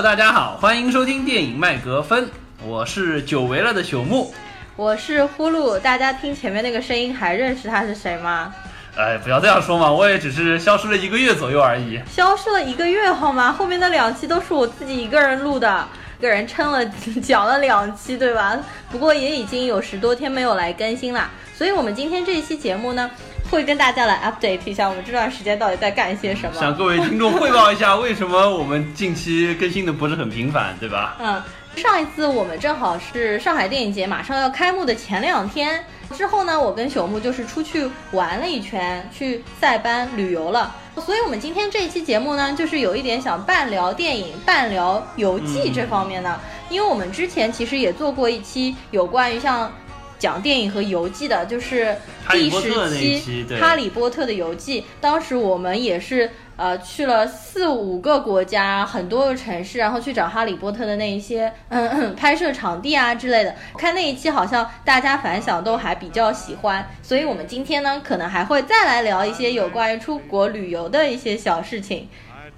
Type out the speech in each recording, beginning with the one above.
Hello，大家好，欢迎收听电影麦格芬，我是久违了的朽木。我是呼噜，大家听前面那个声音还认识他是谁吗？哎，不要这样说嘛，我也只是消失了一个月左右而已。消失了一个月好吗？后面的两期都是我自己一个人录的，一个人撑了讲了两期，对吧？不过也已经有十多天没有来更新啦，所以我们今天这一期节目呢，会跟大家来 update 一下我们这段时间到底在干些什么。向各位听众汇报一下，为什么我们近期更新的不是很频繁，对吧？嗯，上一次我们正好是上海电影节马上要开幕的前两天，之后呢，我跟朽木就是出去玩了一圈，去塞班旅游了。所以，我们今天这一期节目呢，就是有一点想半聊电影、半聊游记这方面呢，因为我们之前其实也做过一期有关于像讲电影和游记的，就是第十期《哈利波特》的游记。当时我们也是呃去了四五个国家，很多个城市，然后去找哈利波特的那一些嗯嗯拍摄场地啊之类的。看那一期好像大家反响都还比较喜欢，所以我们今天呢，可能还会再来聊一些有关于出国旅游的一些小事情。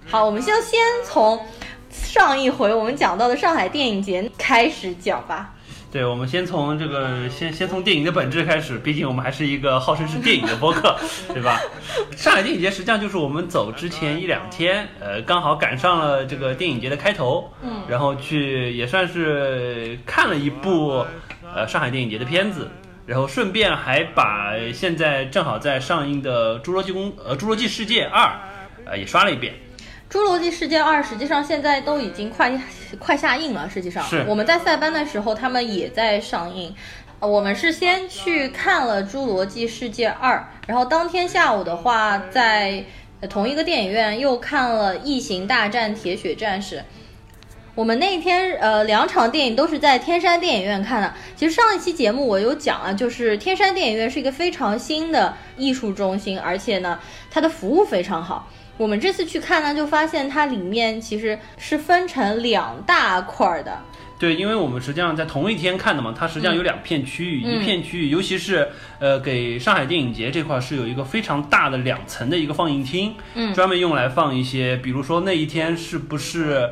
好，我们就先从上一回我们讲到的上海电影节开始讲吧。对，我们先从这个先先从电影的本质开始，毕竟我们还是一个号称是电影的播客，对吧？上海电影节实际上就是我们走之前一两天，呃，刚好赶上了这个电影节的开头，嗯，然后去也算是看了一部呃上海电影节的片子，然后顺便还把现在正好在上映的《侏罗纪公》呃《侏罗纪世界二》呃也刷了一遍。《侏罗纪世界二》实际上现在都已经快快下映了。实际上，我们在塞班的时候，他们也在上映。呃我们是先去看了《侏罗纪世界二》，然后当天下午的话，在呃同一个电影院又看了《异形大战铁血战士》。我们那天呃两场电影都是在天山电影院看的。其实上一期节目我有讲啊，就是天山电影院是一个非常新的艺术中心，而且呢，它的服务非常好。我们这次去看呢，就发现它里面其实是分成两大块儿的。对，因为我们实际上在同一天看的嘛，它实际上有两片区域，嗯一片区域，尤其是呃给上海电影节这块是有一个非常大的两层的一个放映厅，嗯专门用来放一些，比如说那一天是不是？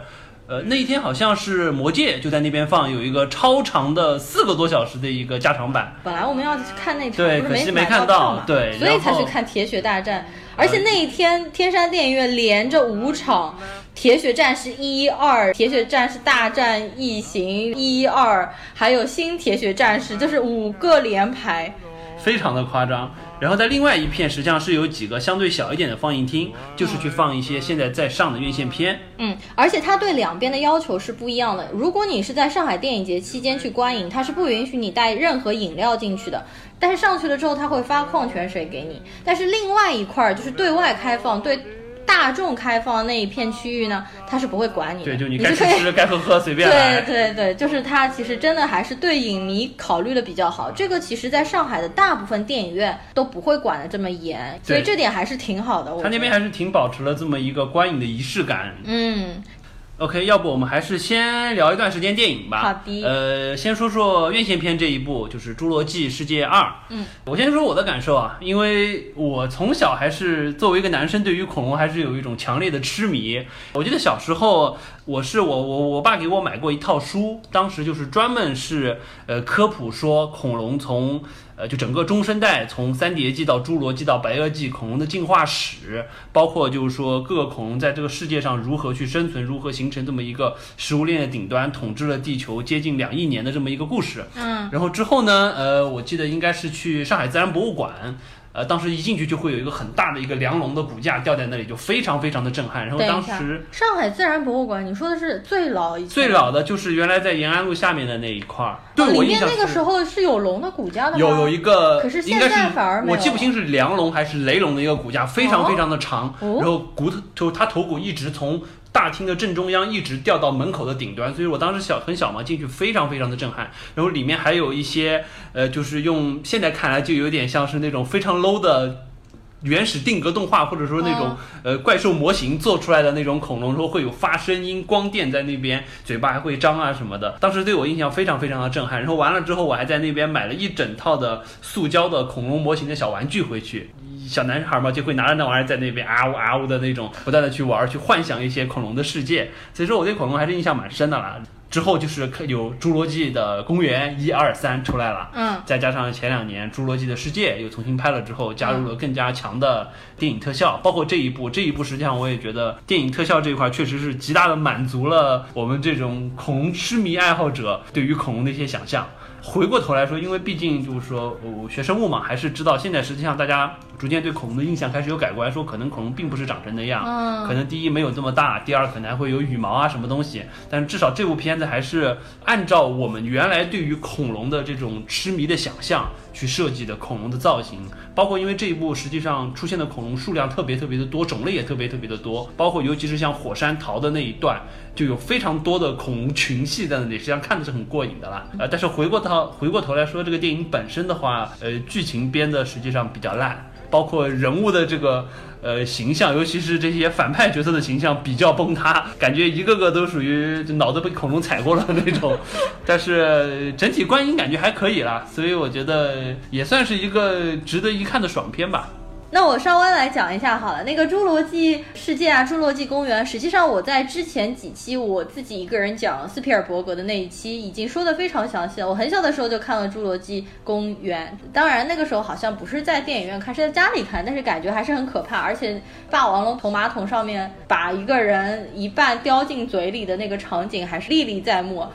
呃，那一天好像是《魔戒》就在那边放，有一个超长的四个多小时的一个加长版。本来我们要去看那场，对可惜没看到对所以才去看《铁血大战》。而且那一天，天山电影院连着五场《铁血战士一》《二》《铁血战士大战异形》一二，还有新《铁血战士》，就是五个连排。非常的夸张。然后在另外一片，实际上是有几个相对小一点的放映厅，就是去放一些现在在上的院线片。嗯，而且它对两边的要求是不一样的。如果你是在上海电影节期间去观影，它是不允许你带任何饮料进去的。但是上去了之后，它会发矿泉水给你。但是另外一块儿就是对外开放、对大众开放那一片区域呢，他是不会管你的。对，就你该吃吃，该喝喝，随便来。对对对，就是他其实真的还是对影迷考虑的比较好。这个其实在上海的大部分电影院都不会管的这么严，所以这点还是挺好的。他那边还是挺保持了这么一个观影的仪式感。嗯 OK，要不我们还是先聊一段时间电影吧。好的呃，先说说院线片这一部，就是《侏罗纪世界二》。嗯，我先说我的感受啊，因为我从小还是作为一个男生，对于恐龙还是有一种强烈的痴迷。我记得小时候，我是我我我爸给我买过一套书，当时就是专门是呃科普说恐龙从呃就整个中生代从三叠纪到侏罗纪到白垩纪恐龙的进化史，包括就是说各个恐龙在这个世界上如何去生存，如何形成这么一个食物链的顶端，统治了地球接近两亿年的这么一个故事。嗯然后之后呢，呃，我记得应该是去上海自然博物馆。呃，当时一进去就会有一个很大的一个梁龙的骨架吊在那里，就非常非常的震撼。然后当时，上海自然博物馆，你说的是最老一最老的就是原来在延安路下面的那一块儿，对、我印象是面那个时候是有龙的骨架的吗？有有一个，可是应该现在反而没有我记不清是梁龙还是雷龙的一个骨架，非常哦非常的长，哦然后骨头就它头骨一直从大厅的正中央一直掉到门口的顶端，所以我当时小很小嘛，进去非常非常的震撼。然后里面还有一些呃，就是用现在看来就有点像是那种非常 low 的。原始定格动画，或者说那种、哦呃怪兽模型做出来的那种恐龙，说会有发声音、光电在那边，嘴巴还会张啊什么的。当时对我印象非常非常的震撼。然后完了之后，我还在那边买了一整套的塑胶的恐龙模型的小玩具回去。小男孩嘛，就会拿着那玩意儿在那边啊呜啊呜的那种，不断的去玩，去幻想一些恐龙的世界。所以说我对恐龙还是印象蛮深的啦。之后就是有《侏罗纪的公园》一二三出来了，嗯，再加上前两年《侏罗纪的世界》又重新拍了之后，加入了更加强的电影特效，包括这一部，这一部实际上我也觉得电影特效这一块确实是极大的满足了我们这种恐龙痴迷爱好者对于恐龙的一些想象。回过头来说，因为毕竟就是说，我学生物嘛，还是知道现在实际上大家逐渐对恐龙的印象开始有改观，说可能恐龙并不是长成那样，嗯。可能第一没有这么大，第二可能还会有羽毛啊什么东西，但是至少这部片子还是按照我们原来对于恐龙的这种痴迷的想象去设计的恐龙的造型，包括因为这一部实际上出现的恐龙数量特别特别的多，种类也特别特别的多，包括尤其是像火山逃的那一段，就有非常多的恐龙群系在那里，实际上看的是很过瘾的啦。呃，但是回过头回过头来说，这个电影本身的话，呃，剧情编的实际上比较烂。包括人物的这个呃形象，尤其是这些反派角色的形象比较崩塌，感觉一个个都属于脑子被恐龙踩过了那种。但是整体观影感觉还可以啦，所以我觉得也算是一个值得一看的爽片吧。那我稍微来讲一下好了，那个《侏罗纪世界》啊，《侏罗纪公园》，实际上我在之前几期我自己一个人讲斯皮尔伯格的那一期已经说的非常详细了。我很小的时候就看了《侏罗纪公园》，当然那个时候好像不是在电影院看，是在家里看，但是感觉还是很可怕，而且霸王龙从马桶上面把一个人一半叼进嘴里的那个场景还是历历在目。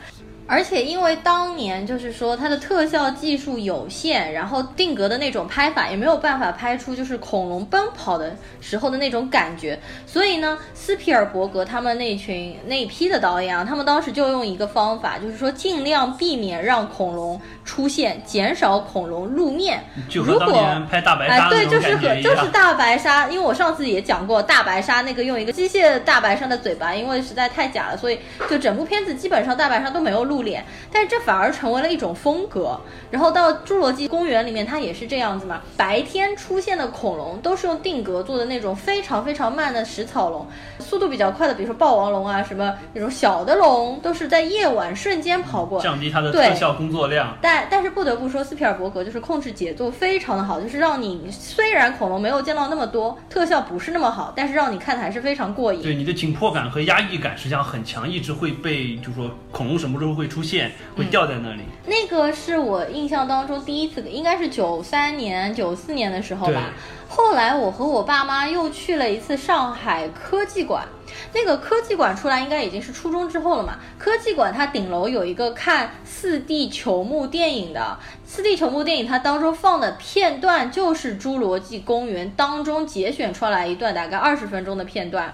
而且因为当年就是说它的特效技术有限，然后定格的那种拍法也没有办法拍出就是恐龙奔跑的时候的那种感觉，所以呢，斯皮尔伯格他们那群那一批的导演啊，他们当时就用一个方法，就是说尽量避免让恐龙出现，减少恐龙露面。就和当年拍大白哎，对，鲨那种就是和。就是大白鲨，因为我上次也讲过大白鲨那个用一个机械大白鲨的嘴巴，因为实在太假了，所以就整部片子基本上大白鲨都没有露脸，但是这反而成为了一种风格。然后到侏罗纪公园里面，它也是这样子嘛，白天出现的恐龙都是用定格做的那种非常非常慢的食草龙，速度比较快的，比如说霸王龙啊，什么那种小的龙，都是在夜晚瞬间跑过。降低它的特效工作量。但但是不得不说，斯皮尔伯格就是控制节奏非常的好，就是让你虽然恐龙没有见到那么多，特效不是那么好，但是让你看的还是非常过瘾。对你的紧迫感和压抑感实际上很强，一直会被就是说恐龙什么时候会出现，会掉在那里。那个是我印象当中第一次，应该是九三年、九四年的时候吧。后来我和我爸妈又去了一次上海科技馆，那个科技馆出来应该已经是初中之后了嘛。科技馆它顶楼有一个看四 D 球幕电影的，四 D 球幕电影它当中放的片段就是《侏罗纪公园》当中节选出来一段大概二十分钟的片段。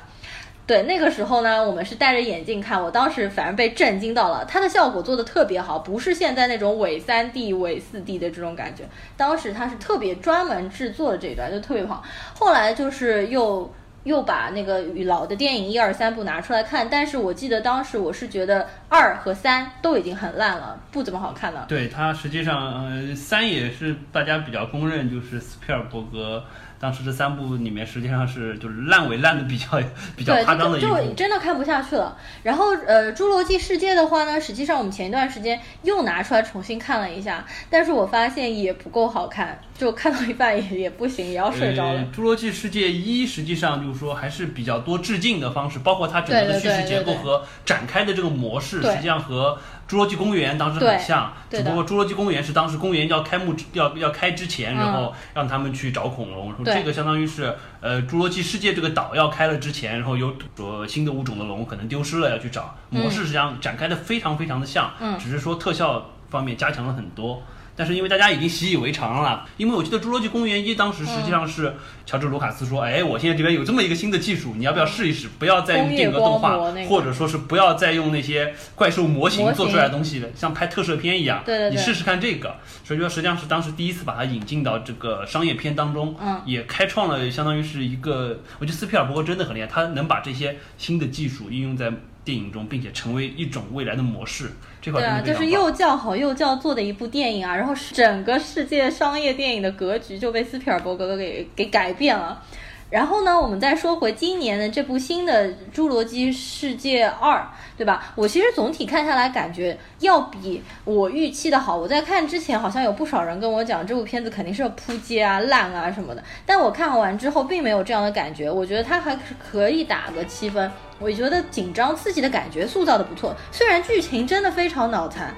对，那个时候呢，我们是戴着眼镜看，我当时反而被震惊到了，它的效果做的特别好，不是现在那种伪三 D、伪四 D 的这种感觉，当时它是特别专门制作的这一段，就特别好。后来就是又又把那个老的电影一二三部拿出来看，但是我记得当时我是觉得二和三都已经很烂了，不怎么好看了。对它实际上，呃，三也是大家比较公认，就是斯皮尔伯格当时这三部里面实际上是就是烂尾烂的比较比较，夸张的一部就。真的看不下去了。然后呃，《侏罗纪世界》的话呢，实际上我们前一段时间又拿出来重新看了一下，但是我发现也不够好看，就看到一半也也不行，也要睡着了。呃侏罗纪世界一实际上就是说还是比较多致敬的方式，包括它整个的叙事结构和展开的这个模式，实际上和侏罗纪公园当时很像，只不过侏罗纪公园是当时公园要开幕要要开之前，嗯。然后让他们去找恐龙，这个相当于是呃侏罗纪世界这个岛要开了之前，然后有说新的物种的龙可能丢失了要去找，模式实际上展开的非常非常的像，嗯。只是说特效方面加强了很多。但是因为大家已经习以为常了，因为我记得《侏罗纪公园一》当时实际上是乔治·卢卡斯说：“哎，我现在这边有这么一个新的技术，你要不要试一试？不要再用定格动画或者说是不要再用那些怪兽模型做出来的东西，像拍特摄片一样。你试试看这个。所以说，实际上是当时第一次把它引进到这个商业片当中，嗯也开创了相当于是一个，我觉得斯皮尔伯格真的很厉害，他能把这些新的技术应用在电影中，并且成为一种未来的模式。这块对啊，就是又叫好又叫座的一部电影啊，然后整个世界商业电影的格局就被斯皮尔伯格给给改变了。然后呢，我们再说回今年的这部新的《侏罗纪世界二》，对吧？我其实总体看下来，感觉要比我预期的好。我在看之前，好像有不少人跟我讲，这部片子肯定是要扑街啊、烂啊什么的。但我看完之后，并没有这样的感觉。我觉得它还是可以打个七分。我觉得紧张刺激的感觉塑造的不错，虽然剧情真的非常脑残。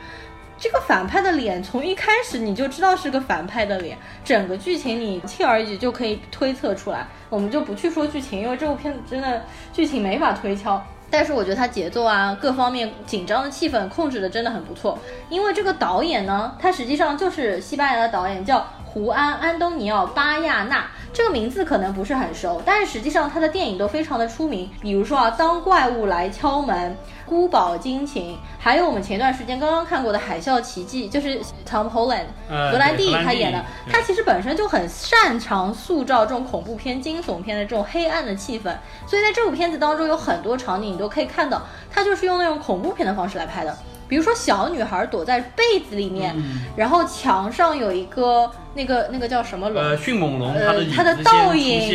这个反派的脸从一开始你就知道是个反派的脸，整个剧情你轻而易举就可以推测出来。我们就不去说剧情，因为这部片子真的剧情没法推敲。但是我觉得它节奏啊，各方面紧张的气氛控制的真的很不错。因为这个导演呢，他实际上就是西班牙的导演，叫胡安·安东尼奥·巴亚纳。这个名字可能不是很熟，但是实际上他的电影都非常的出名。比如说啊，当怪物来敲门。孤堡惊情，还有我们前段时间刚刚看过的《海啸奇迹》，就是 Tom Holland，格兰蒂他演的。他其实本身就很擅长塑造这种恐怖片、惊悚片的这种黑暗的气氛，所以在这部片子当中有很多场景你都可以看到，他就是用那种恐怖片的方式来拍的。比如说小女孩躲在被子里面，然后墙上有一个那个那个叫什么龙？呃，迅猛龙，它的它的倒影，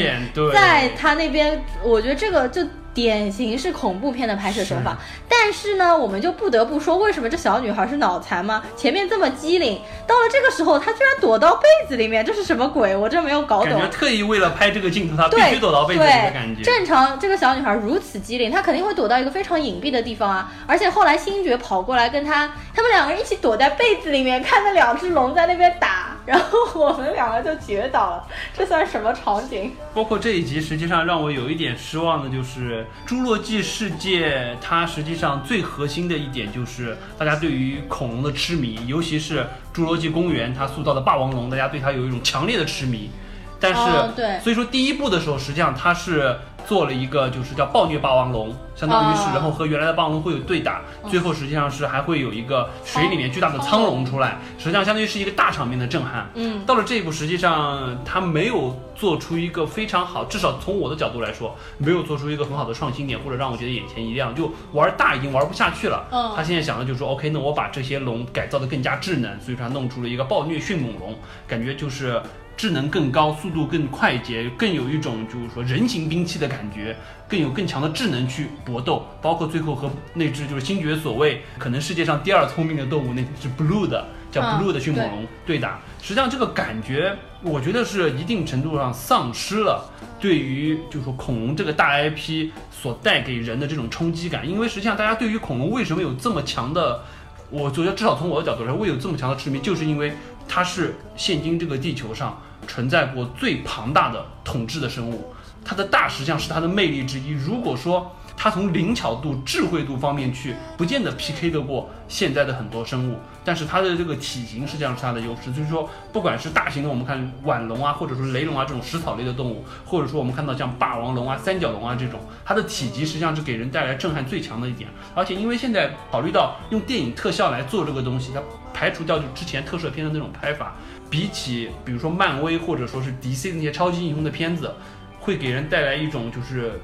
在它那边，我觉得这个就。典型是恐怖片的拍摄手法，但是呢，我们就不得不说，为什么这小女孩是脑残吗？前面这么机灵，到了这个时候，她居然躲到被子里面，这是什么鬼？我真没有搞懂。感觉特意为了拍这个镜头，她必须躲到被子里的感觉。正常，这个小女孩如此机灵，她肯定会躲到一个非常隐蔽的地方啊。而且后来星爵跑过来跟她，他们两个人一起躲在被子里面，看那两只龙在那边打，然后我们两个就绝倒了。这算什么场景？包括这一集，实际上让我有一点失望的就是。侏罗纪世界，它实际上最核心的一点就是大家对于恐龙的痴迷，尤其是侏罗纪公园它塑造的霸王龙，大家对它有一种强烈的痴迷。但是，对，所以说第一部的时候，实际上它是。做了一个就是叫暴虐霸王龙，相当于是，然后和原来的霸王龙会有对打，最后实际上是还会有一个水里面巨大的苍龙出来，实际上相当于是一个大场面的震撼。嗯，到了这一步，实际上他没有做出一个非常好，至少从我的角度来说，没有做出一个很好的创新点，或者让我觉得眼前一亮，就玩大已经玩不下去了。嗯，他现在想的就是说，OK，那我把这些龙改造的更加智能，所以说他弄出了一个暴虐迅猛龙，感觉就是。智能更高，速度更快捷，更有一种就是说人形兵器的感觉，更有更强的智能去搏斗，包括最后和那只就是星爵所谓可能世界上第二聪明的动物，那只 blue 的叫 blue 的迅猛龙对打，实际上这个感觉我觉得是一定程度上丧失了对于就是说恐龙这个大 IP 所带给人的这种冲击感，因为实际上大家对于恐龙为什么有这么强的，我觉得至少从我的角度来说，会有这么强的痴迷，就是因为它是现今这个地球上。存在过最庞大的统治的生物，它的大实际上是它的魅力之一。如果说它从灵巧度、智慧度方面去，不见得 PK 得过现在的很多生物，但是它的这个体型实际上是它的优势。就是说，不管是大型的，我们看腕龙啊，或者说雷龙啊这种食草类的动物，或者说我们看到像霸王龙啊、三角龙啊这种，它的体积实际上是给人带来震撼最强的一点。而且因为现在考虑到用电影特效来做这个东西，它排除掉就之前特摄片的那种拍法。比起比如说漫威或者说是 DC 那些超级英雄的片子，会给人带来一种就是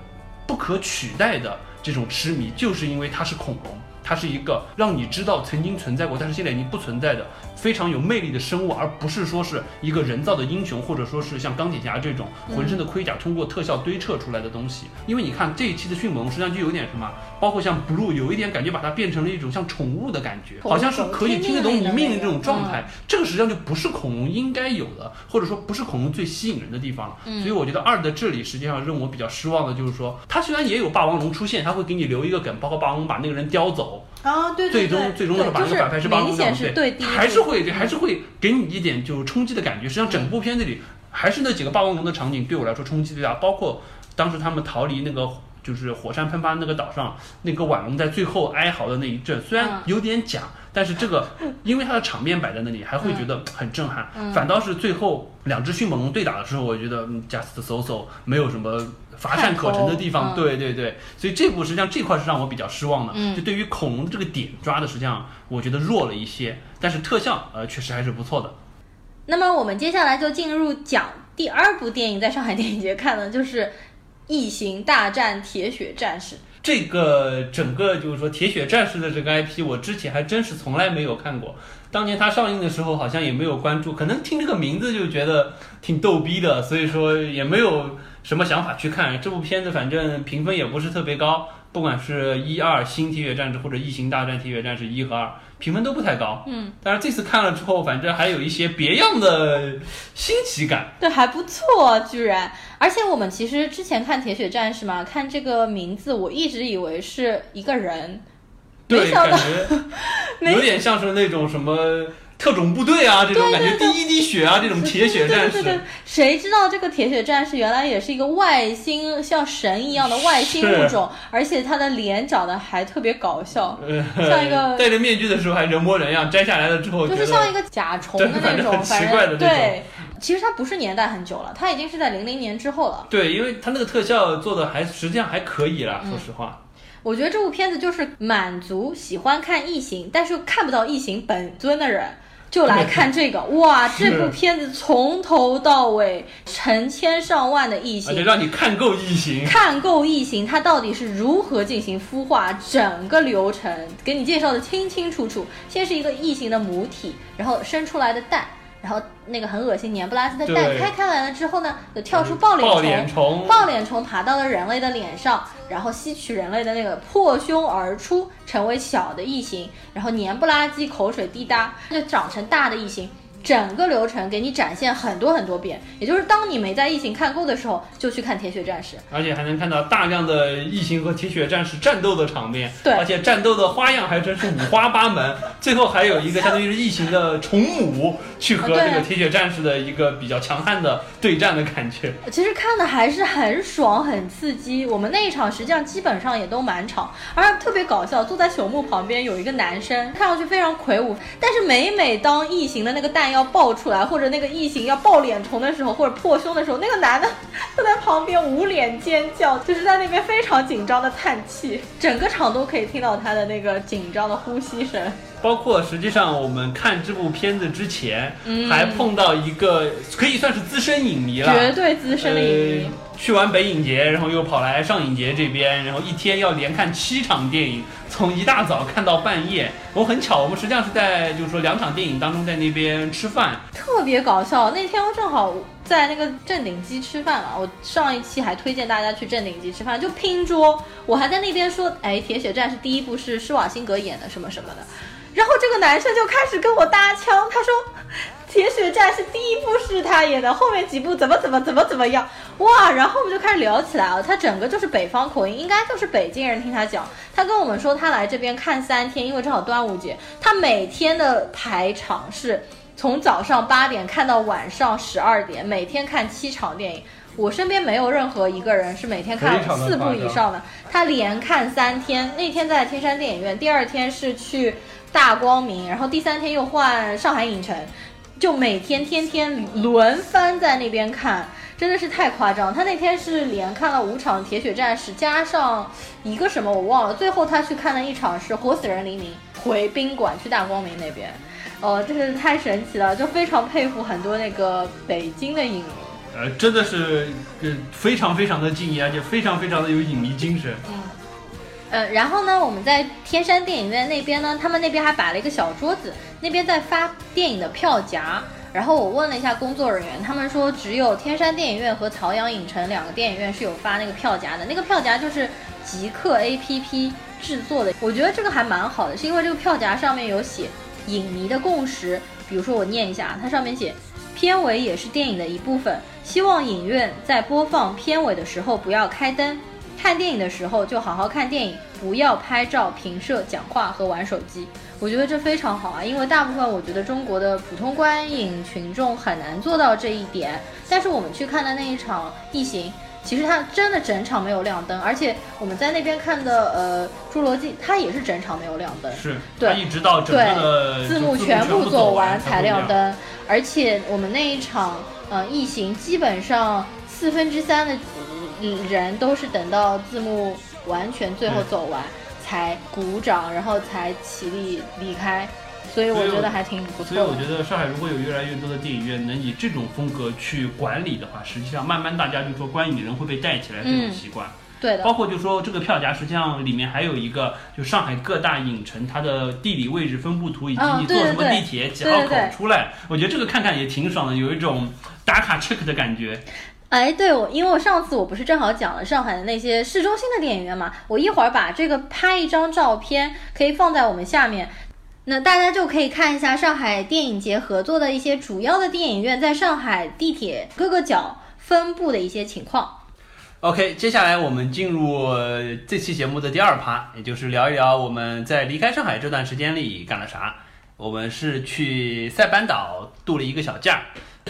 不可取代的这种痴迷，就是因为它是恐龙。它是一个让你知道曾经存在过，但是现在已经不存在的非常有魅力的生物，而不是说是一个人造的英雄，或者说是像钢铁侠这种浑身的盔甲通过特效堆砌出来的东西。因为你看这一期的迅猛龙，实际上就有点什么，包括像 Blue 有一点感觉，把它变成了一种像宠物的感觉，好像是可以听得懂你命令这种状态。这个实际上就不是恐龙应该有的，或者说不是恐龙最吸引人的地方了。所以我觉得二的这里实际上让我比较失望的就是说，它虽然也有霸王龙出现，它会给你留一个梗，包括霸王龙把那个人叼走。啊，对对对，最终最终的是把那个反派是霸王龙，对，还是会还是会给你一点就冲击的感觉。实际上整部片子里还是那几个霸王龙的场景对我来说冲击最大，包括当时他们逃离那个就是火山喷发那个岛上，那个晚龙在最后哀嚎的那一阵，虽然有点假，但是这个因为它的场面摆在那里，还会觉得很震撼。反倒是最后两只迅猛龙对打的时候，我觉得 just so so 没有什么。乏善可陈的地方，对对对，所以这部实际上这块是让我比较失望的，就对于恐龙这个点抓的实际上我觉得弱了一些，但是特效呃确实还是不错的。那么我们接下来就进入讲第二部电影，在上海电影节看的就是《异形大战铁血战士》。这个整个就是说铁血战士的这个 IP，我之前还真是从来没有看过。当年它上映的时候好像也没有关注，可能听这个名字就觉得挺逗逼的，所以说也没有。什么想法去看这部片子，反正评分也不是特别高，不管是一二新铁血战士或者异形大战铁血战士一和二，评分都不太高。嗯，但是这次看了之后，反正还有一些别样的新奇感。对，还不错，居然。而且我们其实之前看铁血战士嘛，看这个名字，我一直以为是一个人，没对，感觉 有点像是那种什么特种部队啊这种感觉，第一滴血啊这种铁血战士。对对对对，谁知道这个铁血战士原来也是一个外星像神一样的外星物种，而且他的脸长得还特别搞笑，呃像一个戴着面具的时候还人模人样，摘下来了之后就是像一个甲虫的那种，反正奇怪的那种对。其实它不是年代很久了，它已经是在零零年之后了。对，因为他那个特效做的还实际上还可以啦，嗯说实话。我觉得这部片子就是满足喜欢看异形，但是又看不到异形本尊的人。就来看这个，哇！这部片子从头到尾成千上万的异形，让你看够异形。看够异形它到底是如何进行孵化，整个流程。给你介绍的清清楚楚。先是一个异形的母体，然后生出来的蛋，然后那个很恶心黏不拉几的蛋开开来了之后呢，就跳出抱脸抱虫，脸虫，抱脸虫爬到了人类的脸上，然后吸取人类的那个破胸而出，成为小的异形，然后黏不拉几，口水滴答，就长成大的异形。整个流程给你展现很多很多遍，也就是当你没在异形看够的时候，就去看《铁血战士》。而且还能看到大量的异形和铁血战士战斗的场面。对而且战斗的花样还真是五花八门。最后还有一个相当于是异形的虫母去和这个铁血战士的一个比较强悍的对战的感觉。其实看的还是很爽、很刺激。我们那一场实际上基本上也都满场，而且特别搞笑。坐在朽木旁边有一个男生，看上去非常魁梧，但是每每当异形的那个蛋要爆出来，或者那个异形要爆脸虫的时候，或者破胸的时候，那个男的 他在旁边捂脸尖叫，就是在那边非常紧张的叹气，整个场都可以听到他的那个紧张的呼吸声。包括实际上我们看这部片子之前，嗯还碰到一个可以算是资深影迷了，绝对资深的影迷。呃去完北影节，然后又跑来上影节这边，然后一天要连看七场电影，从一大早看到半夜。我很巧，我们实际上是在就是说两场电影当中在那边吃饭，特别搞笑。那天正好在那个正鼎鸡吃饭嘛，我上一期还推荐大家去正鼎鸡吃饭，就拼桌，我还在那边说，哎，《铁血战士》第一部是施瓦辛格演的，什么什么的。然后这个男生就开始跟我搭腔，他说，《铁血战士》第一部是他演的，后面几部怎么怎么怎么怎么样，哇！然后我们就开始聊起来了。他整个就是北方口音，应该就是北京人。听他讲，他跟我们说他来这边看三天，因为正好端午节，他每天的排场是。从早上八点看到晚上十二点，每天看七场电影。我身边没有任何一个人是每天看四部以上的，他连看三天。那天在天山电影院，第二天是去大光明，然后第三天又换上海影城，就每天天天轮番在那边看，真的是太夸张。他那天是连看了五场《铁血战士》，加上一个什么我忘了，最后他去看了一场是《活死人黎明》，回宾馆去大光明那边。哦，真是太神奇了，就非常佩服很多那个北京的影迷。呃，真的是呃非常非常的敬业，而且非常非常的有影迷精神。嗯呃，然后呢，我们在天山电影院那边呢，他们那边还摆了一个小桌子，那边在发电影的票夹。然后我问了一下工作人员，他们说只有天山电影院和曹阳影城两个电影院是有发那个票夹的，那个票夹就是极客 APP 制作的。我觉得这个还蛮好的，是因为这个票夹上面有写影迷的共识，比如说我念一下，它上面写。片尾也是电影的一部分，希望影院在播放片尾的时候不要开灯，看电影的时候就好好看电影，不要拍照、评摄、讲话和玩手机。我觉得这非常好啊，因为大部分我觉得中国的普通观影群众很难做到这一点。但是我们去看的那一场《异形》，其实它真的整场没有亮灯，而且我们在那边看的呃《侏罗纪》，它也是整场没有亮灯。是，对一直到整个的字幕全全部走完才亮。灯，而且我们那一场，呃，异形基本上四分之三的嗯人都是等到字幕完全最后走完才鼓掌，然后才起立离开，所以我觉得还挺不错所以我。觉得上海如果有越来越多的电影院能以这种风格去管理的话，实际上慢慢大家就说观影人会被带起来这种嗯习惯。对的，包括就说这个票价，实际上里面还有一个，就上海各大影城它的地理位置分布图，以及嗯你坐什么对对对地铁几号口出来，我觉得这个看看也挺爽的，有一种打卡 check 的感觉。哎，对，我因为我上次我不是正好讲了上海的那些市中心的电影院嘛，我一会儿把这个拍一张照片，可以放在我们下面，那大家就可以看一下上海电影节合作的一些主要的电影院在上海地铁各个角分布的一些情况。OK，接下来我们进入这期节目的第二趴，也就是聊一聊我们在离开上海这段时间里干了啥。我们是去塞班岛度了一个小假。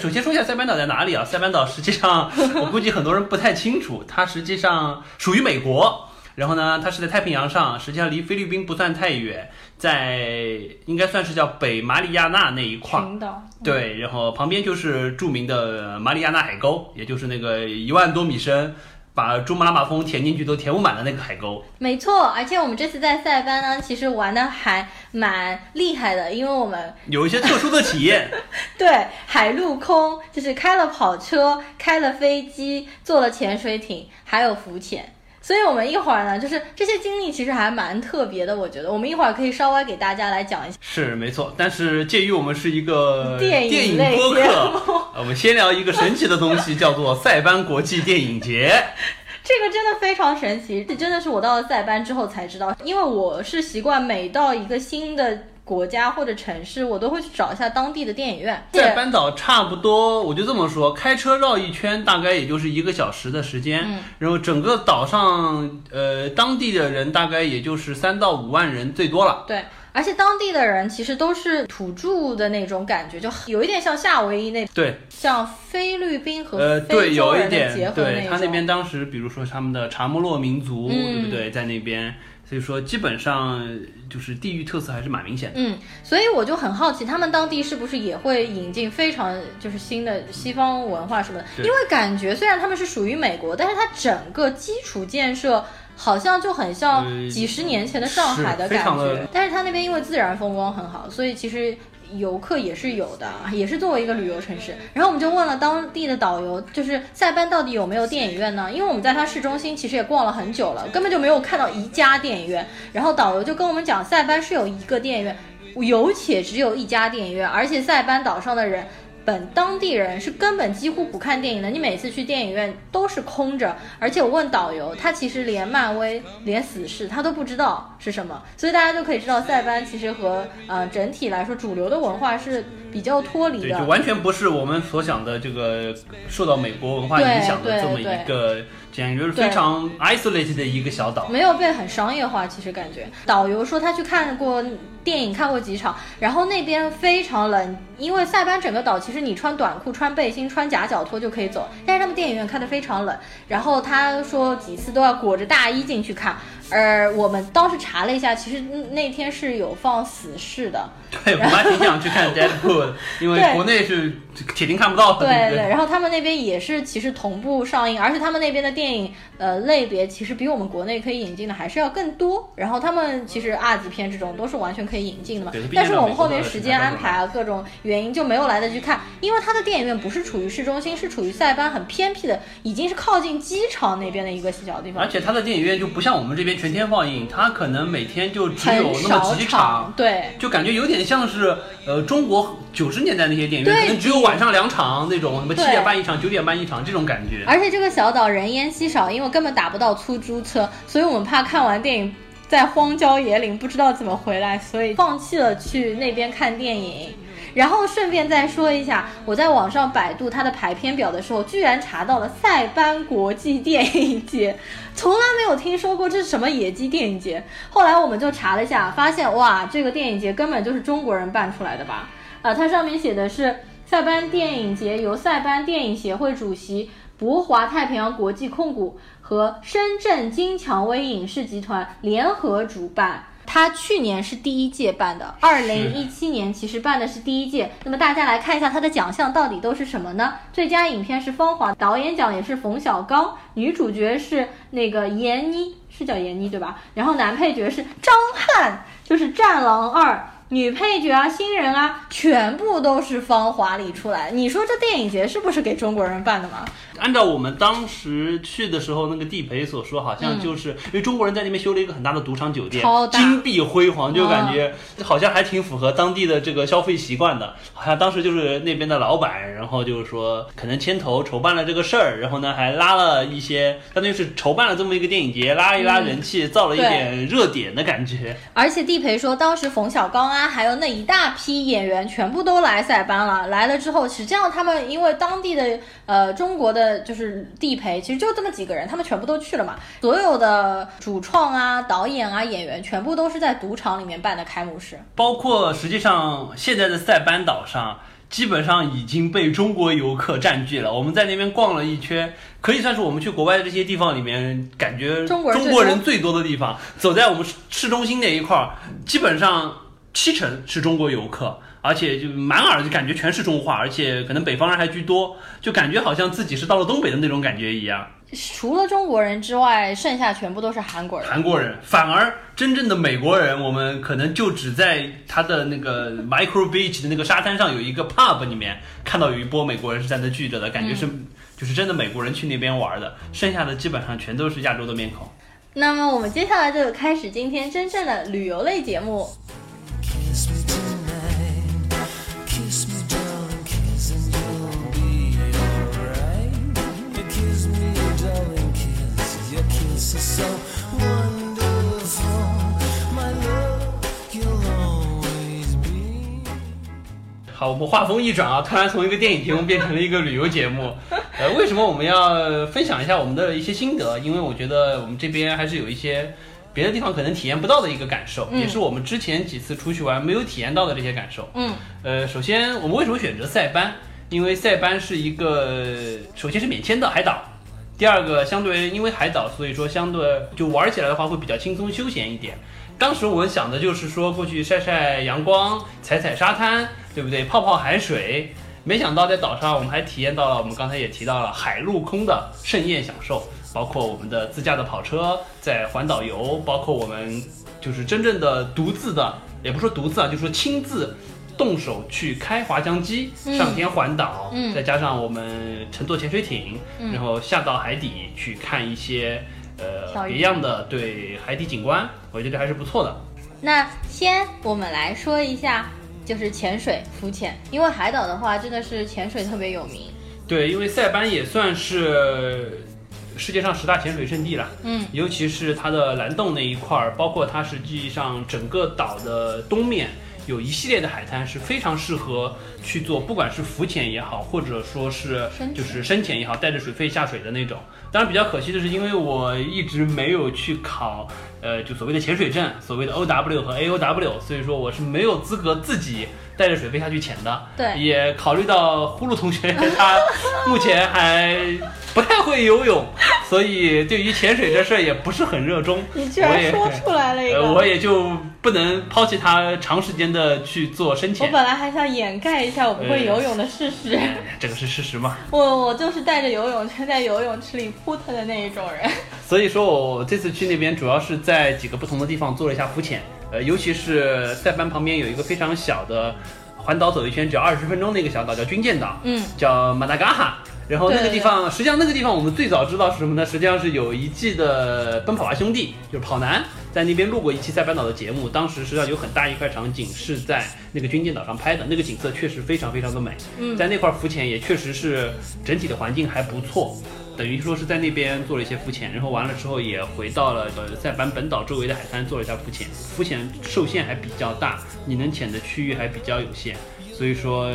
首先说一下塞班岛在哪里啊？塞班岛实际上 我估计很多人不太清楚，它实际上属于美国。然后呢，它是在太平洋上，实际上离菲律宾不算太远，在应该算是叫北马里亚纳那一块岛，对，然后旁边就是著名的马里亚纳海沟，也就是那个一万多米深，把珠穆朗玛峰填进去都填不满的那个海沟。没错，而且我们这次在塞班呢，其实玩的还蛮厉害的，因为我们有一些特殊的体验，对海陆空就是开了跑车，开了飞机，坐了潜水艇，还有浮潜。所以，我们一会儿呢，就是这些经历其实还蛮特别的，我觉得我们一会儿可以稍微给大家来讲一下。是没错。但是鉴于我们是一个电影电影播客，我们先聊一个神奇的东西，叫做塞班国际电影节。这个真的非常神奇，这真的是我到了塞班之后才知道，因为我是习惯每到一个新的国家或者城市，我都会去找一下当地的电影院。在班岛差不多，我就这么说，开车绕一圈大概也就是一个小时的时间，嗯然后整个岛上，呃，当地的人大概也就是三到五万人最多了。对，而且当地的人其实都是土著的那种感觉，就有一点像夏威夷那，对，像菲律宾和呃，对，有一点。对他那边当时，比如说他们的查莫洛民族，嗯对不对，在那边，所以说基本上就是地域特色还是蛮明显的。嗯，所以我就很好奇，他们当地是不是也会引进非常就是新的西方文化什么的？因为感觉虽然他们是属于美国，但是它整个基础建设好像就很像呃几十年前的上海的感觉。但是它那边因为自然风光很好，所以其实。游客也是有的，也是作为一个旅游城市。然后我们就问了当地的导游，就是塞班到底有没有电影院呢？因为我们在它市中心其实也逛了很久了，根本就没有看到一家电影院。然后导游就跟我们讲，塞班是有一个电影院，有且只有一家电影院，而且塞班岛上的人。本当地人是根本几乎不看电影的，你每次去电影院都是空着，而且我问导游，他其实连漫威、连死侍他都不知道是什么，所以大家就可以知道塞班其实和呃整体来说主流的文化是比较脱离的，就的。完全不是我们所想的这个受到美国文化影响的这么一个，简直是非常 isolated 的一个小岛。没有被很商业化，其实感觉导游说他去看过电影，看过几场，然后那边非常冷，因为塞班整个岛其实你穿短裤、穿背心、穿夹脚拖就可以走，但是他们电影院开的非常冷，然后他说几次都要裹着大衣进去看，而我们当时查了一下，其实那天是有放死侍的，对，我还挺想去看 Deadpool，因为国内是铁定看不到的，对不对？然后他们那边也是其实同步上映，而且他们那边的电影呃类别其实比我们国内可以引进的还是要更多。然后他们其实二级片这种都是完全可以引进的嘛但是我们后面时间安排啊各种原因就没有来得及看，因为他的电影院不是处于市中心，是处于塞班很偏僻的，已经是靠近机场那边的一个小地方而。且他的电影院就不像我们这边全天放映，他可能每天就只有很那么少几场，对，就感觉有点像是呃中国九十年代那些电影院，可能只有晚上两场那种，什么七点半一场、九点半一场这种感觉。而且这个小岛人烟稀少，因为根本打不到出租车，所以我们怕看完电影在荒郊野岭不知道怎么回来，所以放弃了去那边看电影。然后顺便再说一下，我在网上百度它的排片表的时候，居然查到了塞班国际电影节，从来没有听说过这是什么野鸡电影节。后来我们就查了一下，发现哇，这个电影节根本就是中国人办出来的吧？啊，它上面写的是塞班电影节由塞班电影协会主席博华太平洋国际控股和深圳金蔷薇影视集团联合主办。它去年是第一届办的，二零一七年其实办的是第一届。那么大家来看一下它的奖项到底都是什么呢？最佳影片是《芳华》，导演奖也是冯小刚，女主角是那个闫妮，是叫闫妮对吧？然后男配角是张翰，就是《战狼二》女配角啊、新人啊，全部都是芳华里出来。你说这电影节是不是给中国人办的吗？按照我们当时去的时候，那个地陪所说，好像就是、因为中国人在那边修了一个很大的赌场酒店金碧辉煌，就感觉好像还挺符合当地的这个消费习惯的。好像当时就是那边的老板，然后就是说可能牵头筹办了这个事儿，然后呢还拉了一些，相当于是筹办了这么一个电影节，拉一拉人气，造了一点热点的感觉。而且地陪说，当时冯小刚啊，还有那一大批演员全部都来塞班了。来了之后，实际上他们因为当地的呃中国的就是地陪，其实就这么几个人，他们全部都去了嘛。所有的主创啊、导演啊、演员全部都是在赌场里面办的开幕式。包括实际上现在的塞班岛上，基本上已经被中国游客占据了。我们在那边逛了一圈，可以算是我们去国外的这些地方里面，感觉中国人最多的地方。走在我们市市中心那一块儿，基本上七成是中国游客。而且就满耳就感觉全是中话，而且可能北方人还居多，就感觉好像自己是到了东北的那种感觉一样。除了中国人之外，剩下全部都是韩国人。韩国人，反而真正的美国人，我们可能就只在他的那个 Micro Beach 的那个沙滩上有一个 pub 里面看到有一波美国人是在那聚着的，感觉是、就是真的美国人去那边玩的，剩下的基本上全都是亚洲的面孔。那么我们接下来就开始今天真正的旅游类节目。Your kiss is so wonderful. My love, you'll always be. 好，我们话锋一转啊，突然从一个电影节目变成了一个旅游节目。呃，为什么我们要分享一下我们的一些心得？因为我觉得我们这边还是有一些别的地方可能体验不到的一个感受，嗯也是我们之前几次出去玩没有体验到的这些感受。嗯，呃，首先我们为什么选择塞班？因为塞班是一个首先是免签的海岛，第二个相对因为海岛，所以说相对就玩起来的话会比较轻松休闲一点。当时我们想的就是说过去晒晒阳光，踩踩沙滩，对不对？泡泡海水。没想到在岛上我们还体验到了我们刚才也提到了海陆空的盛宴享受，包括我们的自驾的跑车在环岛游，包括我们就是真正的独自的，也不说独自啊，就说亲自动手去开滑翔机嗯上天环岛，嗯再加上我们乘坐潜水艇，嗯然后下到海底去看一些呃别样的对海底景观，我觉得还是不错的。那先我们来说一下，就是潜水、浮潜，因为海岛的话真的是潜水特别有名。对，因为塞班也算是世界上十大潜水圣地了。嗯，尤其是它的蓝洞那一块儿，包括它实际上整个岛的东面有一系列的海滩是非常适合去做，不管是浮潜也好，或者说是就是深潜也好，带着水费下水的那种。当然比较可惜的是，因为我一直没有去考，呃，就所谓的潜水证，所谓的 OW 和 AOW，所以说我是没有资格自己带着水费下去潜的。对也考虑到呼噜同学他目前还不太会游泳，所以对于潜水这事儿也不是很热衷。你居然说出来了一个，呃，我也就不能抛弃他长时间的去做深潜我。本来还想掩盖一下我不会游泳的事实，哎这个是事实嘛？我我就是带着游泳圈在游泳池里扑腾的那一种人。所以说我这次去那边主要是在几个不同的地方做了一下浮潜，呃，尤其是塞班旁边有一个非常小的环岛走一圈只要二十分钟的一个小岛，叫军舰岛。嗯，叫马达嘎哈。然后那个地方，实际上那个地方我们最早知道是什么呢？实际上是有一季的《奔跑吧兄弟》，就是跑男在那边录过一期塞班岛的节目。当时实际上有很大一块场景是在那个军舰岛上拍的，那个景色确实非常非常的美。嗯在那块浮潜也确实是整体的环境还不错。等于说是在那边做了一些浮潜，然后完了之后也回到了呃塞班本岛周围的海滩做了一下浮潜。浮潜受限还比较大，你能潜的区域还比较有限。所以说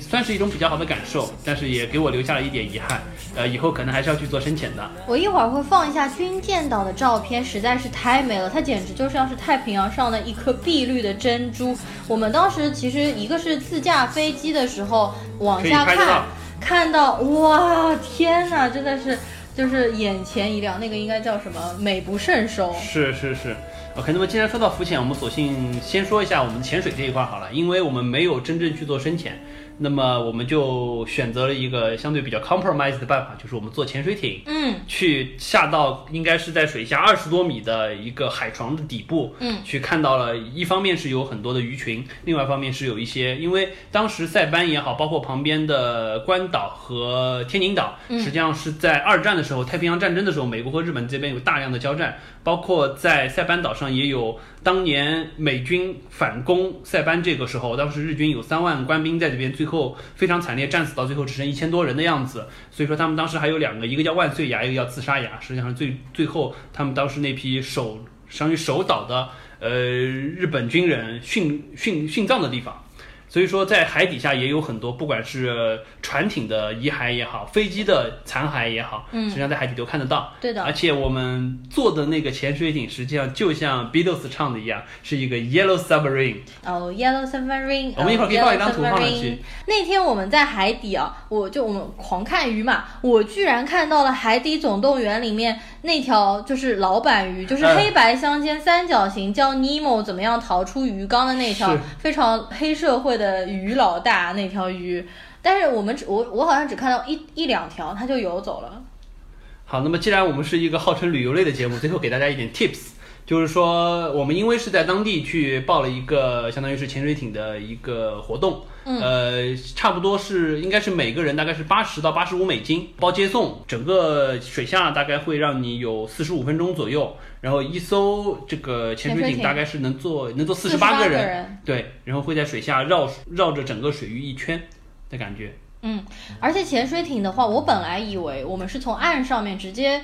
算是一种比较好的感受，但是也给我留下了一点遗憾。呃，以后可能还是要去做深潜的。我一会儿会放一下军舰岛的照片，实在是太美了，它简直就像是太平洋上的一颗碧绿的珍珠。我们当时其实一个是自驾飞机的时候往下看看到哇天哪，真的是就是眼前一亮，那个应该叫什么？美不胜收。是是是，OK，那么既然说到浮潜，我们索性先说一下我们潜水这一块好了，因为我们没有真正去做深潜，那么我们就选择了一个相对比较 compromise 的办法，就是我们坐潜水艇。嗯去下到应该是在水下二十多米的一个海床的底部，嗯，去看到了，一方面是有很多的鱼群，另外一方面是有一些，因为当时塞班也好，包括旁边的关岛和天宁岛，嗯实际上是在二战的时候，太平洋战争的时候，美国和日本这边有大量的交战，包括在塞班岛上也有当年美军反攻塞班这个时候，当时日军有三万官兵在这边，最后非常惨烈，战死到最后只剩一千多人的样子。所以说他们当时还有两个，一个叫万岁崖，一个叫自杀崖。实际上最最后他们当时那批守相当于守岛的呃日本军人殉殉殉葬的地方。所以说，在海底下也有很多，不管是船艇的遗骸也好，飞机的残骸也好，嗯实际上在海底都看得到。对的而且我们坐的那个潜水艇，实际上就像 Beatles 唱的一样，是一个 Yellow Submarine。哦、y e l l o w Submarine，我们一会儿可以哦放一张图 Yellow 放上去。那天我们在海底啊，我就我们狂看鱼嘛，我居然看到了《海底总动员》里面那条就是老板鱼，就是嗯黑白相间三角形，叫尼莫怎么样逃出鱼缸的那条非常黑社会的鱼老大那条鱼。但是我们只我我好像只看到一一两条，它就游走了。好，那么既然我们是一个号称旅游类的节目，最后给大家一点 tips，就是说我们因为是在当地去报了一个相当于是潜水艇的一个活动，嗯呃，差不多是应该是每个人大概是八十到八十五美金包接送，整个水下大概会让你有四十五分钟左右，然后一艘这个潜水艇艇大概是能坐能坐四十八个个人对，然后会在水下绕绕着整个水域一圈的感觉。嗯，而且潜水艇的话，我本来以为我们是从岸上面直接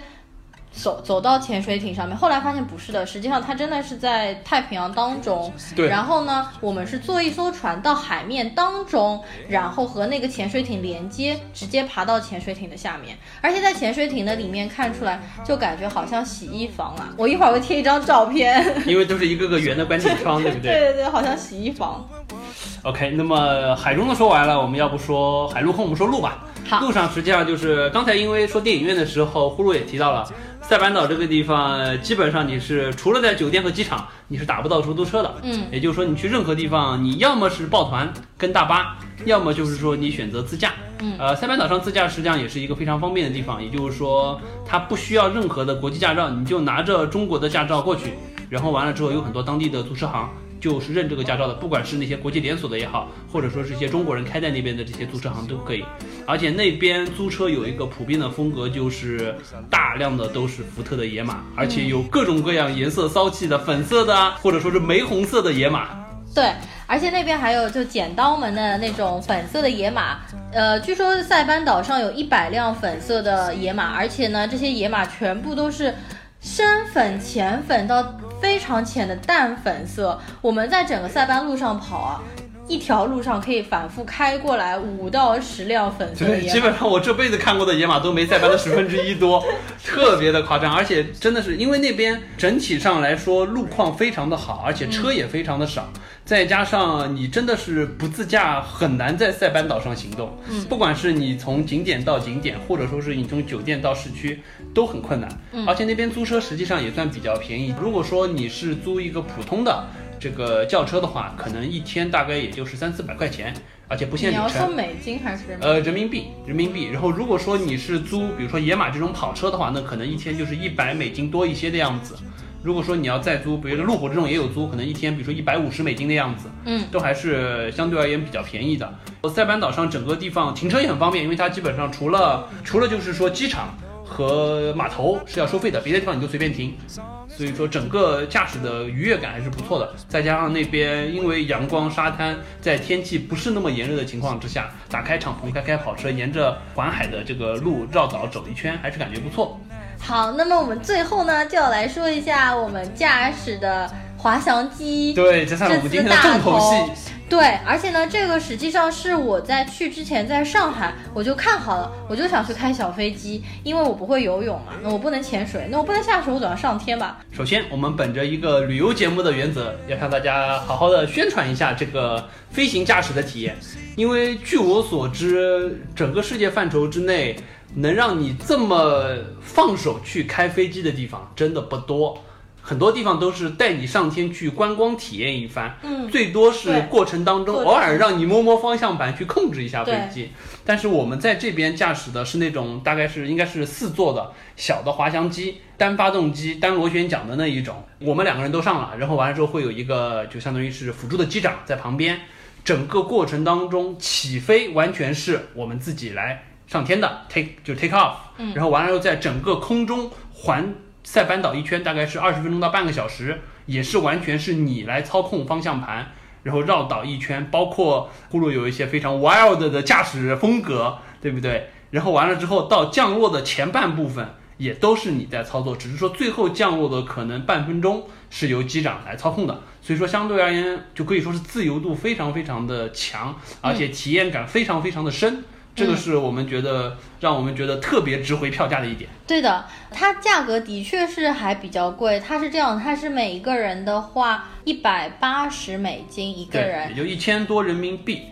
走走到潜水艇上面，后来发现不是的，实际上它真的是在太平洋当中。对然后呢，我们是坐一艘船到海面当中，然后和那个潜水艇连接，直接爬到潜水艇的下面。而且在潜水艇的里面看出来，就感觉好像洗衣房啊。我一会儿会贴一张照片。因为都是一个个圆的观景窗，对不对对对，好像洗衣房。OK，那么海中的说完了，我们要不说海陆空，我们说路吧。好路上实际上就是刚才因为说电影院的时候，呼噜也提到了，塞班岛这个地方呃基本上你是除了在酒店和机场，你是打不到出租车的。嗯，也就是说你去任何地方，你要么是抱团跟大巴，要么就是说你选择自驾。嗯呃，塞班岛上自驾实际上也是一个非常方便的地方，也就是说它不需要任何的国际驾照，你就拿着中国的驾照过去，然后完了之后有很多当地的租车行。就是认这个驾照的，不管是那些国际连锁的也好，或者说是一些中国人开在那边的这些租车行都可以。而且那边租车有一个普遍的风格，就是大量的都是福特的野马，而且有各种各样颜色骚气的，粉色的，或者说是玫红色的野马。对，而且那边还有就剪刀门的那种粉色的野马，呃，据说塞班岛上有一百辆粉色的野马，而且呢，这些野马全部都是深粉、浅粉到非常浅的淡粉色。我们在整个塞班路上跑啊。一条路上可以反复开过来五到十辆粉色的，野马，基本上我这辈子看过的野马都没塞班的十分之一多，特别的夸张。而且真的是因为那边整体上来说路况非常的好，而且车也非常的少，再加上你真的是不自驾很难在塞班岛上行动。嗯不管是你从景点到景点，或者说是你从酒店到市区，都很困难。嗯而且那边租车实际上也算比较便宜。如果说你是租一个普通的这个轿车的话，可能一天大概也就是三四百块钱，而且不限里程你要说。美金还是人民币？呃，人民币，人民币。然后如果说你是租，比如说野马这种跑车的话，那可能一天就是一百美金多一些的样子。如果说你要再租，比如说路虎这种也有租，可能一天比如说一百五十美金的样子，嗯，都还是相对而言比较便宜的。塞班岛上整个地方停车也很方便，因为它基本上除了除了就是说机场和码头是要收费的，别的地方你就随便停。所以说整个驾驶的愉悦感还是不错的，再加上那边因为阳光沙滩，在天气不是那么炎热的情况之下，打开敞篷开开跑车，沿着环海的这个路绕岛走一圈，还是感觉不错。好，那么我们最后呢，就要来说一下我们驾驶的滑翔机。对，这算是我们今天的重头戏。对，而且呢，这个实际上是我在去之前在上海我就看好了，我就想去开小飞机，因为我不会游泳嘛，那我不能潜水，那我不能下水，我总要上天吧。首先，我们本着一个旅游节目的原则，要向大家好好的宣传一下这个飞行驾驶的体验。因为据我所知，整个世界范畴之内，能让你这么放手去开飞机的地方真的不多。很多地方都是带你上天去观光体验一番，嗯，最多是过程当中偶尔让你摸摸方向盘去控制一下飞对机。但是我们在这边驾驶的是那种大概是应该是四座的小的滑翔机，单发动机、单螺旋桨的那一种。我们两个人都上了，然后完了之后会有一个就相当于是辅助的机长在旁边。整个过程当中起飞完全是我们自己来上天的 take 就 take off，、嗯然后完了之后在整个空中环塞班岛一圈大概是二十分钟到半个小时，也是完全是你来操控方向盘，然后绕岛一圈，包括呼噜有一些非常 wild 的驾驶风格，对不对？然后完了之后到降落的前半部分也都是你在操作，只是说最后降落的可能半分钟是由机长来操控的，所以说相对而言就可以说是自由度非常非常的强，而且体验感非常非常的深。这个是我们觉得让我们觉得特别值回票价的一点。对的，它价格的确是还比较贵。它是这样，它是每一个人的话一百八十美金一个，人也。就一千多人民币。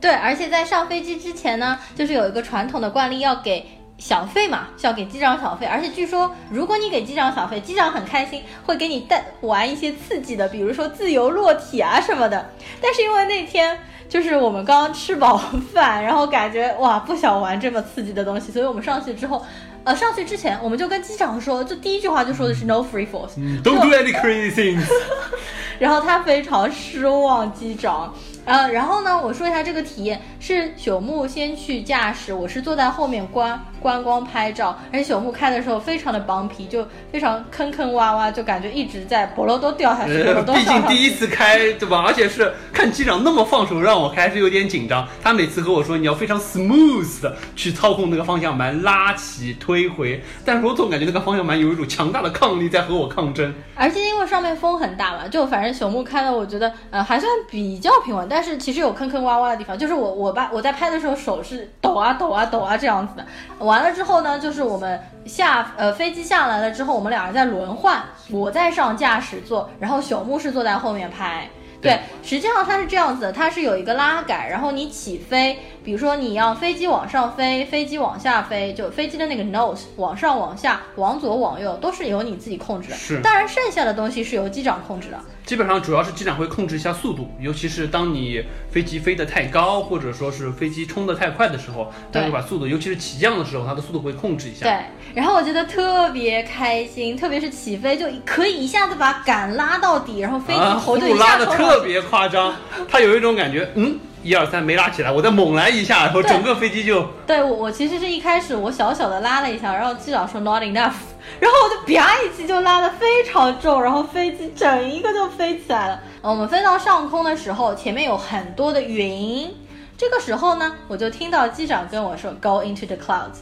对，而且在上飞机之前呢，就是有一个传统的惯例，要给小费嘛，是要给机长小费。而且据说，如果你给机长小费，机长很开心，会给你带玩一些刺激的，比如说自由落体啊什么的。但是因为那天就是我们刚刚吃饱饭，然后感觉哇不想玩这么刺激的东西，所以我们上去之后。呃，上去之前我们就跟机长说，就第一句话就说的是 no free falls，、Don't do any crazy things。然后他非常失望，机长。呃，然后呢，我说一下这个体验是朽木先去驾驶，我是坐在后面观观光拍照，而且朽木开的时候非常的帮皮，就非常坑坑洼洼，就感觉一直在菠萝都掉下去，菠呃萝，都毕。竟第一次开，对吧？而且是看机长那么放手让我开，是有点紧张。他每次和我说你要非常 smooth 的去操控那个方向盘，拉起推回，但是我总感觉那个方向盘有一种强大的抗力在和我抗争。而且因为上面风很大嘛，就反正朽木开的，我觉得呃还算比较平稳，但是其实有坑坑洼洼的地方。就是我我把我在拍的时候手是抖啊抖啊抖啊这样子的。完了之后呢，就是我们下呃飞机下来了之后，我们两人在轮换，我在上驾驶座，然后朽木是坐在后面拍。对对，实际上它是这样子的，它是有一个拉杆，然后你起飞，比如说你要飞机往上飞，飞机往下飞，就飞机的那个 nose 往上往下往左往右都是由你自己控制的。是当然剩下的东西是由机长控制的。基本上主要是机长会控制一下速度，尤其是当你飞机飞得太高，或者说是飞机冲得太快的时候，他会把速度，尤其是起降的时候，它的速度会控制一下。对，然后我觉得特别开心，特别是起飞就可以一下子把杆拉到底，然后飞机啊，头就一下冲上去。特别夸张，它有一种感觉，嗯，一二三没拉起来，我再猛来一下，然后整个飞机就对我，我其实是一开始我小小的拉了一下，然后机长说 not enough，然后我就啪一气就拉得非常重，然后飞机整一个就飞起来了。呃我们飞到上空的时候，前面有很多的云，这个时候呢，我就听到机长跟我说 go into the clouds，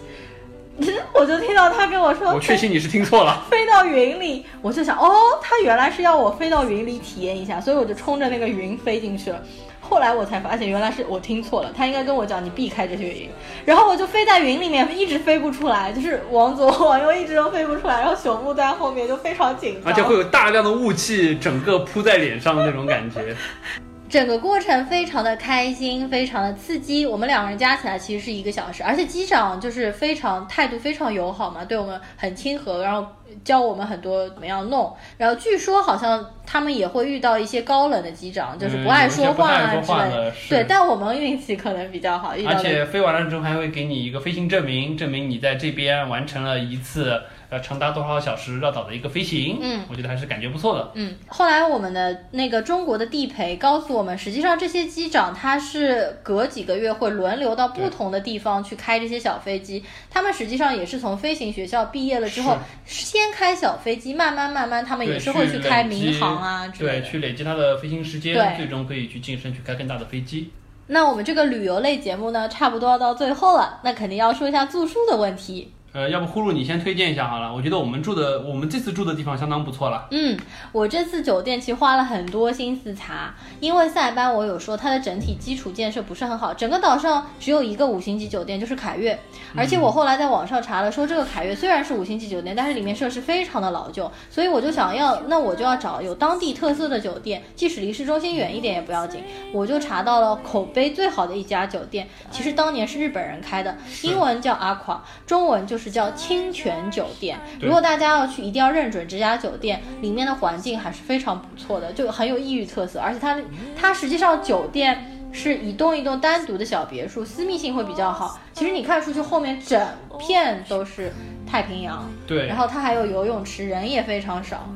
我就听到他跟我说，我确信你是听错了。飞到云里，我就想，哦，他原来是要我飞到云里体验一下，所以我就冲着那个云飞进去了。后来我才发现，原来是我听错了，他应该跟我讲你避开这些云，然后我就飞在云里面，一直飞不出来，就是往左往右一直都飞不出来，然后朽木在后面就非常紧张，而且会有大量的雾气整个扑在脸上的那种感觉。整个过程非常的开心，非常的刺激。我们两个人加起来其实是一个小时，而且机长就是非常态度非常友好嘛，对我们很亲和，然后教我们很多怎么样弄。然后据说好像他们也会遇到一些高冷的机长，就是不爱说话啊之类的对，但我们运气可能比较好，遇到而且飞完了之后还会给你一个飞行证明，证明你在这边完成了一次呃长达多少小时绕岛的一个飞行。嗯，我觉得还是感觉不错的。嗯，后来我们的那个中国的地陪告诉我们，实际上这些机长他是隔几个月会轮流到不同的地方去开这些小飞机，他们实际上也是从飞行学校毕业了之后，先开小飞机，慢慢慢慢他们也是会去开民航啊之类对，去累积他的飞行时间，最终可以去晋升去开更大的飞机。那我们这个旅游类节目呢，差不多要到最后了，那肯定要说一下住宿的问题。呃，要不呼噜你先推荐一下好了，我觉得我们住的，我们这次住的地方相当不错了。嗯，我这次酒店其实花了很多心思查，因为塞班我有说它的整体基础建设不是很好，整个岛上只有一个五星级酒店，就是凯悦。而且我后来在网上查了，说这个凯悦虽然是五星级酒店，但是里面设施非常的老旧，所以我就想要，那我就要找有当地特色的酒店，即使离市中心远一点也不要紧。我就查到了口碑最好的一家酒店，其实当年是日本人开的，英文叫 Aqua，中文就是就是叫清泉酒店。如果大家要去，一定要认准这家酒店，里面的环境还是非常不错的，就很有异域特色，而且它它实际上酒店。是一栋一栋单独的小别墅，私密性会比较好。其实你看出去后面整片都是太平洋，对然后它还有游泳池，人也非常少。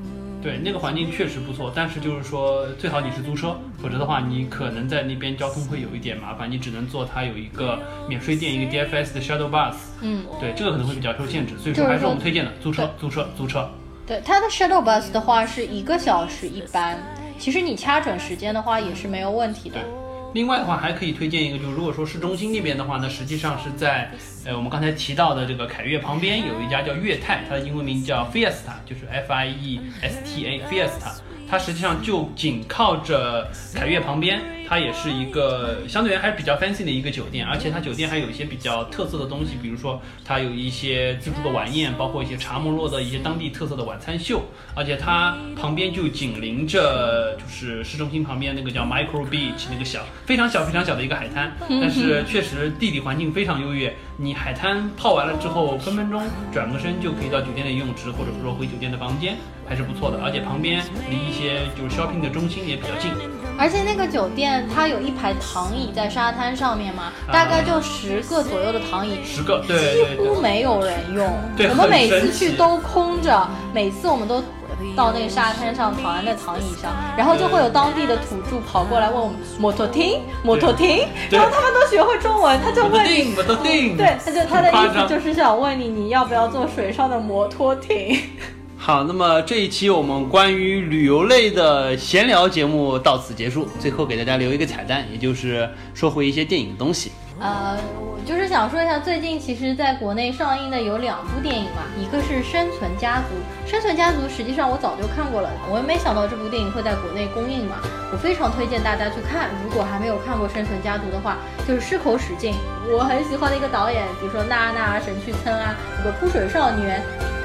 对，那个环境确实不错，但是就是说最好你是租车，否则的话你可能在那边交通会有一点麻烦，你只能坐它有一个免税店，一个 DFS 的 shuttle bus，嗯，对，这个可能会比较受限制，所以说说还是我们推荐的租车，租车，租车。对，它的 shuttle bus 的话是一个小时一班，其实你掐准时间的话也是没有问题的对。另外的话，还可以推荐一个，就是如果说市中心那边的话呢，实际上是在呃我们刚才提到的这个凯悦旁边有一家叫悦泰，它的英文名叫 Fiesta，就是 F I E S T A Fiesta。它实际上就紧靠着凯悦旁边，它也是一个相对而言还是比较 fancy 的一个酒店，而且它酒店还有一些比较特色的东西，比如说它有一些自助的晚宴，包括一些查莫洛的一些当地特色的晚餐秀，而且它旁边就紧邻着就是市中心旁边那个叫 Micro Beach 那个小非常小非常小的一个海滩，但是确实地理环境非常优越，你海滩泡完了之后，分分钟转个身就可以到酒店的游泳池，或者说回酒店的房间，还是不错的，而且旁边离一些就是 shopping 的中心也比较近。而且那个酒店它有一排躺椅在沙滩上面嘛，大概就十个左右的躺椅，十个，对几乎没有人用。对我们每次去都空着，每次我们都。到那个沙滩上躺在那躺椅上，然后就会有当地的土著跑过来问我们摩托艇，摩托艇，然后他们都学会中文，他就问你，对，他就他的意思就是想问你，你要不要坐水上的摩托艇？好，那么这一期我们关于旅游类的闲聊节目到此结束。最后给大家留一个彩蛋，也就是说回一些电影的东西。呃，我就是想说一下，最近其实在国内上映的有两部电影嘛，一个是《生存家族》，《生存家族》实际上我早就看过了，我也没想到这部电影会在国内公映嘛，我非常推荐大家去看。如果还没有看过《生存家族》的话，就是适口使劲。我很喜欢的一个导演，比如说娜娜啊、神去村啊，那个扑水少年。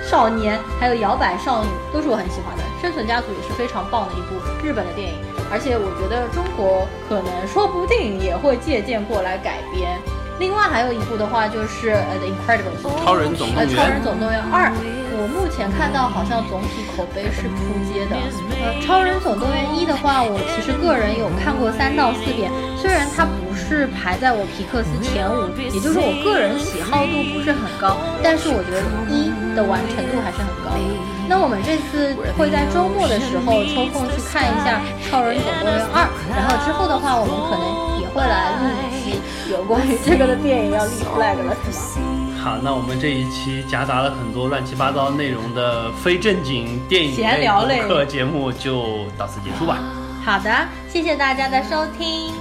少年，还有摇摆少女，都是我很喜欢的。《生存家族》也是非常棒的一部日本的电影，而且我觉得中国可能说不定也会借鉴过来改编。另外还有一部的话就是呃《The Incredibles》超人总动呃，员《超人总动员二》，我目前看到好像总体口碑是扑街的。呃，《超人总动员一》的话，我其实个人有看过三到四遍，虽然它不是排在我皮克斯前五，也就是我个人喜好度不是很高，但是我觉得一的完成度还是很高的。那我们这次会在周末的时候抽空去看一下《超人总动员二》，然后之后的话，我们可能也会来录一期有关于这个的电影要立 flag 了，是吗？好，那我们这一期夹杂了很多乱七八糟内容的非正经电影闲聊类课节目就到此结束吧，好的，谢谢大家的收听，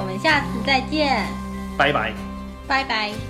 我们下次再见，拜拜。拜拜。